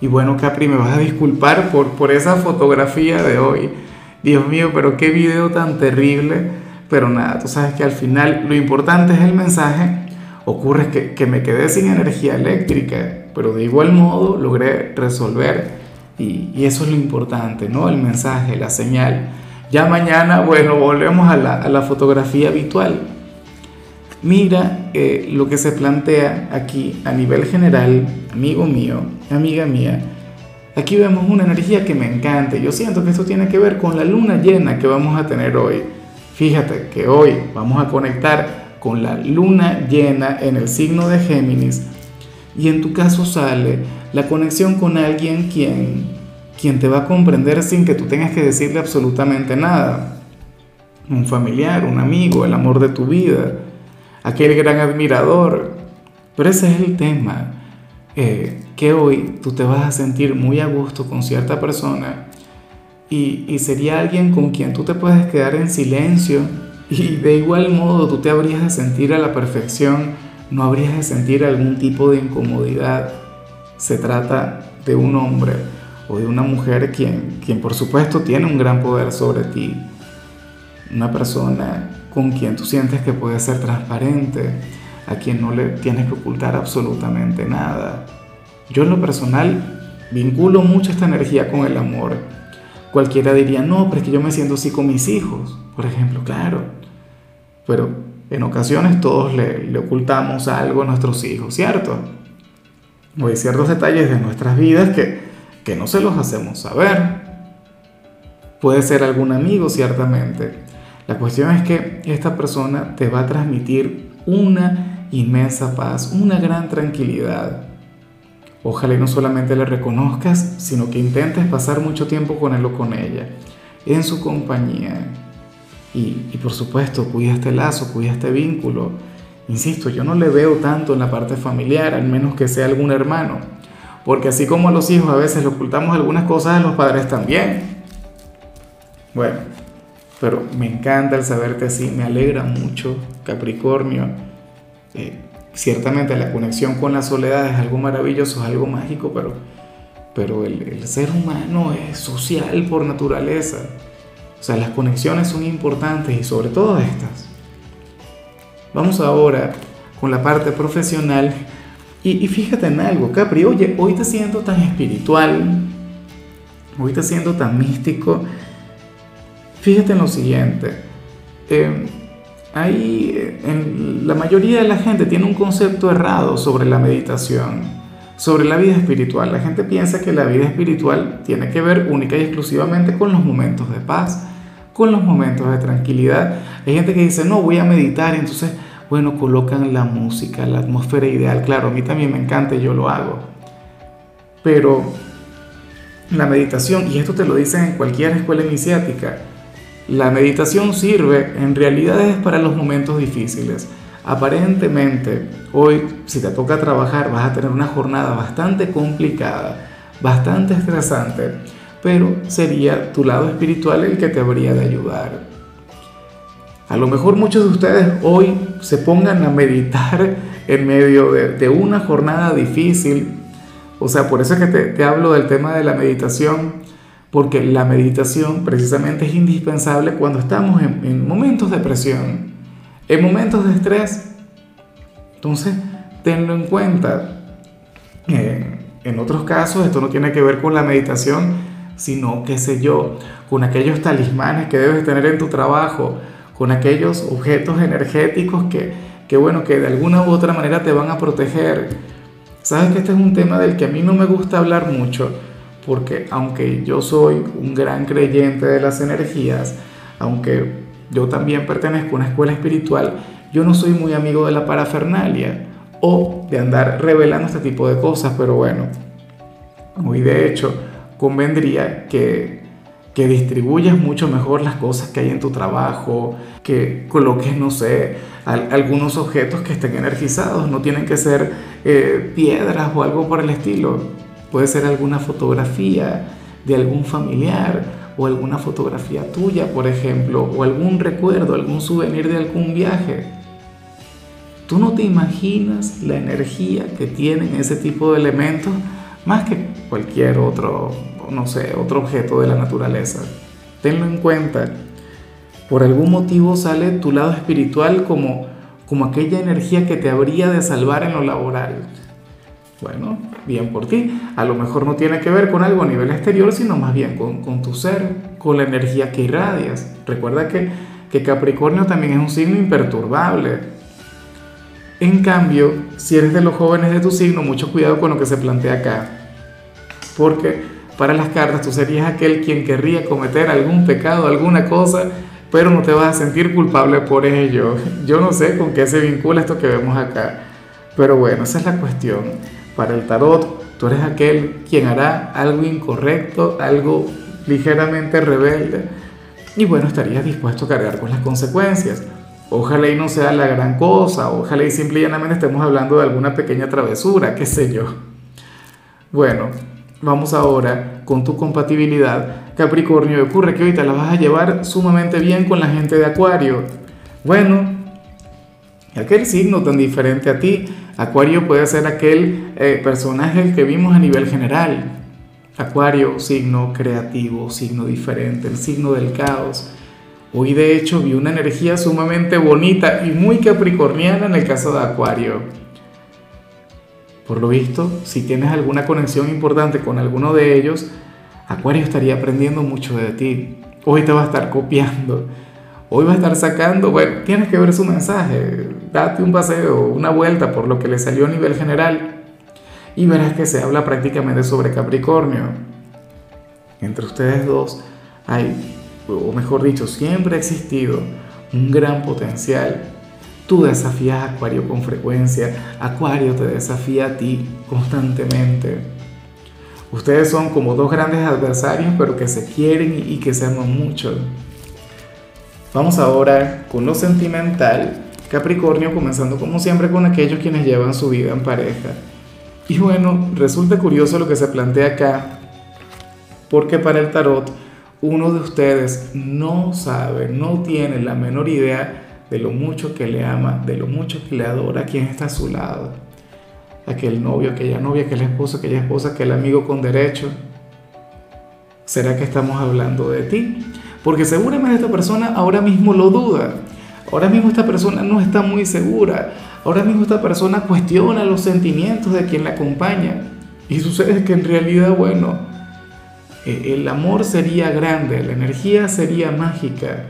Y bueno, Capri, me vas a disculpar por, por esa fotografía de hoy. Dios mío, pero qué video tan terrible. Pero nada, tú sabes que al final lo importante es el mensaje. Ocurre que, que me quedé sin energía eléctrica, pero de igual modo logré resolver. Y, y, eso es lo importante, ¿no? El mensaje, la señal. Ya mañana, bueno, volvemos a la, a la fotografía habitual. Mira eh, lo que se plantea aquí a nivel general, amigo mío, amiga mía. Aquí vemos una energía que me encanta. Yo siento que esto tiene que ver con la luna llena que vamos a tener hoy. Fíjate que hoy vamos a conectar con la luna llena en el signo de Géminis. Y en tu caso sale la conexión con alguien quien, quien te va a comprender sin que tú tengas que decirle absolutamente nada. Un familiar, un amigo, el amor de tu vida aquel gran admirador. Pero ese es el tema, eh, que hoy tú te vas a sentir muy a gusto con cierta persona y, y sería alguien con quien tú te puedes quedar en silencio y de igual modo tú te habrías de sentir a la perfección, no habrías de sentir algún tipo de incomodidad. Se trata de un hombre o de una mujer quien, quien por supuesto tiene un gran poder sobre ti. Una persona con quien tú sientes que puedes ser transparente, a quien no le tienes que ocultar absolutamente nada. Yo en lo personal vinculo mucho esta energía con el amor. Cualquiera diría, no, pero es que yo me siento así con mis hijos, por ejemplo, claro. Pero en ocasiones todos le, ocultamos algo a nuestros hijos, ¿cierto? O hay ciertos detalles de nuestras vidas que, que no se los hacemos saber. Puede ser algún amigo, ciertamente, la cuestión es que esta persona te va a transmitir una inmensa paz, una gran tranquilidad. Ojalá no solamente le reconozcas, sino que intentes pasar mucho tiempo con él o con ella, en su compañía. Y, y por supuesto, cuida este lazo, cuida este vínculo. Insisto, yo no le veo tanto en la parte familiar, al menos que sea algún hermano. Porque así como a los hijos a veces le ocultamos algunas cosas, a los padres también. Bueno, pero me encanta el saberte así, me alegra mucho, Capricornio. Eh, ciertamente la conexión con la soledad es algo maravilloso, es algo mágico, pero, pero el, ser humano es social por naturaleza. O sea, las conexiones son importantes y sobre todo estas. Vamos ahora con la parte profesional. Y, fíjate en algo, Capri, oye, hoy te siento tan espiritual, hoy te siento tan místico Fíjate en lo siguiente, eh, hay, en, la mayoría de la gente tiene un concepto errado sobre la meditación, sobre la vida espiritual. La gente piensa que la vida espiritual tiene que ver única y exclusivamente con los momentos de paz, con los momentos de tranquilidad. Hay gente que dice, no, voy a meditar, entonces, bueno, colocan la música, la atmósfera ideal. Claro, a mí también me encanta y yo lo hago. Pero la meditación, y esto te lo dicen en cualquier escuela iniciática, la meditación sirve en realidad es para los momentos difíciles. Aparentemente, hoy si te toca trabajar vas a tener una jornada bastante complicada, bastante estresante, pero sería tu lado espiritual el que te habría de ayudar. A lo mejor muchos de ustedes hoy se pongan a meditar en medio de, una jornada difícil. O sea, por eso es que te, hablo del tema de la meditación porque la meditación precisamente es indispensable cuando estamos en, momentos de presión, en momentos de estrés. Entonces, tenlo en cuenta. Eh, en otros casos, esto no tiene que ver con la meditación, sino, qué sé yo, con aquellos talismanes que debes tener en tu trabajo, con aquellos objetos energéticos que, que, bueno, que de alguna u otra manera te van a proteger. Sabes que este es un tema del que a mí no me gusta hablar mucho, porque aunque yo soy un gran creyente de las energías, aunque yo también pertenezco a una escuela espiritual, yo no soy muy amigo de la parafernalia o de andar revelando este tipo de cosas, pero bueno, hoy de hecho convendría que, que distribuyas mucho mejor las cosas que hay en tu trabajo, que coloques, no sé, algunos objetos que estén energizados, no tienen que ser eh, piedras o algo por el estilo, puede ser alguna fotografía de algún familiar o alguna fotografía tuya, por ejemplo, o algún recuerdo, algún souvenir de algún viaje. Tú no te imaginas la energía que tienen ese tipo de elementos más que cualquier otro, no sé, otro objeto de la naturaleza. Tenlo en cuenta. Por algún motivo sale tu lado espiritual como, como aquella energía que te habría de salvar en lo laboral. Bueno, bien por ti. A lo mejor no tiene que ver con algo a nivel exterior, sino más bien con, con tu ser, con la energía que irradias. Recuerda que, que Capricornio también es un signo imperturbable en cambio, si eres de los jóvenes de tu signo, mucho cuidado con lo que se plantea acá. Porque para las cartas tú serías aquel quien querría cometer algún pecado, alguna cosa, pero no te vas a sentir culpable por ello. Yo no sé con qué se vincula esto que vemos acá. Pero bueno, esa es la cuestión. Para el tarot, tú eres aquel quien hará algo incorrecto, algo ligeramente rebelde. Y bueno, estarías dispuesto a cargar con las consecuencias. Ojalá y no sea la gran cosa, ojalá y simple y llanamente estemos hablando de alguna pequeña travesura, qué sé yo. Bueno, vamos ahora con tu compatibilidad. Capricornio, ocurre que te la vas a llevar sumamente bien con la gente de Acuario. Bueno, aquel signo tan diferente a ti, Acuario puede ser aquel eh, personaje que vimos a nivel general. Acuario, signo creativo, signo diferente, el signo del caos Hoy de hecho vi una energía sumamente bonita y muy capricorniana en el caso de Acuario. Por lo visto, si tienes alguna conexión importante con alguno de ellos, Acuario estaría aprendiendo mucho de ti. Hoy te va a estar copiando. Hoy va a estar sacando, bueno, tienes que ver su mensaje. Date un paseo, una vuelta por lo que le salió a nivel general y verás que se habla prácticamente sobre Capricornio. Entre ustedes dos hay o mejor dicho, siempre ha existido un gran potencial. Tú desafías a Acuario con frecuencia, Acuario te desafía a ti constantemente. Ustedes son como dos grandes adversarios, pero que se quieren y que se aman mucho. Vamos ahora con lo sentimental. Capricornio, comenzando como siempre con aquellos quienes llevan su vida en pareja. Y bueno, resulta curioso lo que se plantea acá, porque para el tarot, uno de ustedes no sabe, no tiene la menor idea de lo mucho que le ama, de lo mucho que le adora quien está a su lado. Aquel novio, aquella novia, aquel esposo, aquella esposa, aquel amigo con derecho. ¿Será que estamos hablando de ti? Porque seguramente esta persona ahora mismo lo duda. Ahora mismo esta persona no está muy segura. Ahora mismo esta persona cuestiona los sentimientos de quien la acompaña. Y sucede que en realidad, bueno, eh, el amor sería grande, la energía sería mágica.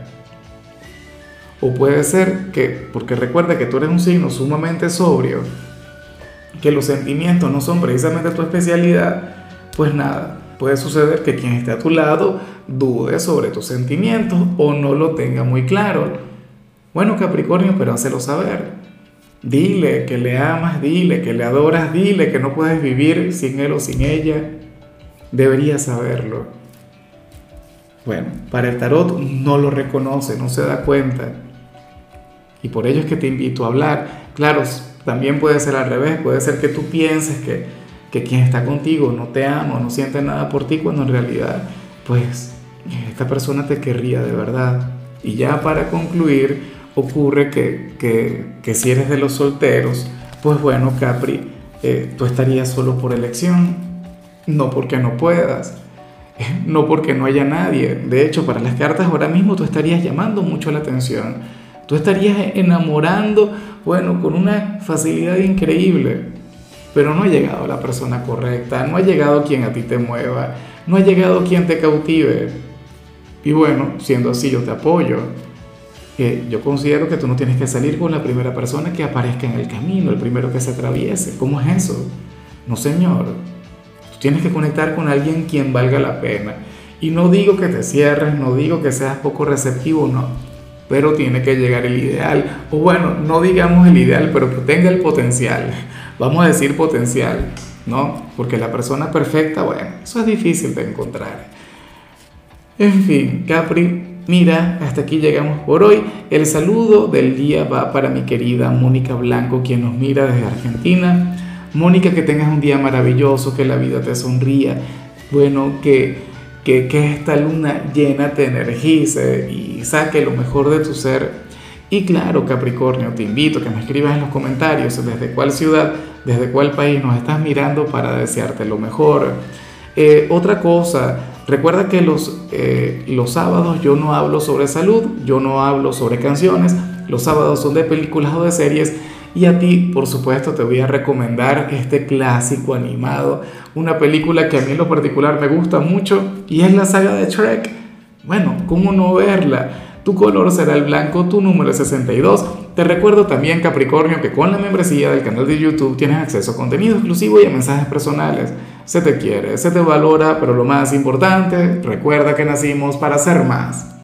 O puede ser que, porque recuerda que tú eres un signo sumamente sobrio, que los sentimientos no son precisamente tu especialidad, pues nada, puede suceder que quien esté a tu lado dude sobre tus sentimientos o no lo tenga muy claro. Bueno, Capricornio, pero hácelo saber. Dile que le amas, dile que le adoras, dile que no puedes vivir sin él o sin ella debería saberlo. Bueno, para el tarot no lo reconoce, no se da cuenta. Y por ello es que te invito a hablar. Claro, también puede ser al revés, puede ser que tú pienses que, que quien está contigo no te ama, no siente nada por ti, cuando en realidad, pues, esta persona te querría de verdad. Y ya para concluir, ocurre que, que, que si eres de los solteros, pues bueno, Capri, eh, tú estarías solo por elección, no porque no puedas, no porque no haya nadie. De hecho, para las cartas ahora mismo tú estarías llamando mucho la atención. Tú estarías enamorando, bueno, con una facilidad increíble. Pero no ha llegado la persona correcta, no ha llegado quien a ti te mueva, no ha llegado quien te cautive. Y bueno, siendo así, yo te apoyo. yo considero que tú no tienes que salir con la primera persona que aparezca en el camino, el primero que se atraviese. ¿Cómo es eso? No, señor. Tienes que conectar con alguien quien valga la pena. Y no digo que te cierres, no digo que seas poco receptivo, no. Pero tiene que llegar el ideal. O bueno, no digamos el ideal, pero que tenga el potencial. Vamos a decir potencial, ¿no? Porque la persona perfecta, bueno, eso es difícil de encontrar. En fin, Capri, mira, hasta aquí llegamos por hoy. El saludo del día va para mi querida Mónica Blanco, quien nos mira desde Argentina. Mónica, que tengas un día maravilloso, que la vida te sonría. Bueno, que que, esta luna llena te energice y saque lo mejor de tu ser. Y claro, Capricornio, te invito a que me escribas en los comentarios desde cuál ciudad, desde cuál país nos estás mirando para desearte lo mejor. Eh, otra cosa, recuerda que los, eh, los sábados yo no hablo sobre salud, yo no hablo sobre canciones, los sábados son de películas o de series y a ti, por supuesto, te voy a recomendar este clásico animado, una película que a mí en lo particular me gusta mucho y es la saga de Shrek. Bueno, ¿cómo no verla? Tu color será el blanco, tu número es 62. Te recuerdo también, Capricornio, que con la membresía del canal de YouTube tienes acceso a contenido exclusivo y a mensajes personales. Se te quiere, se te valora, pero lo más importante, recuerda que nacimos para ser más.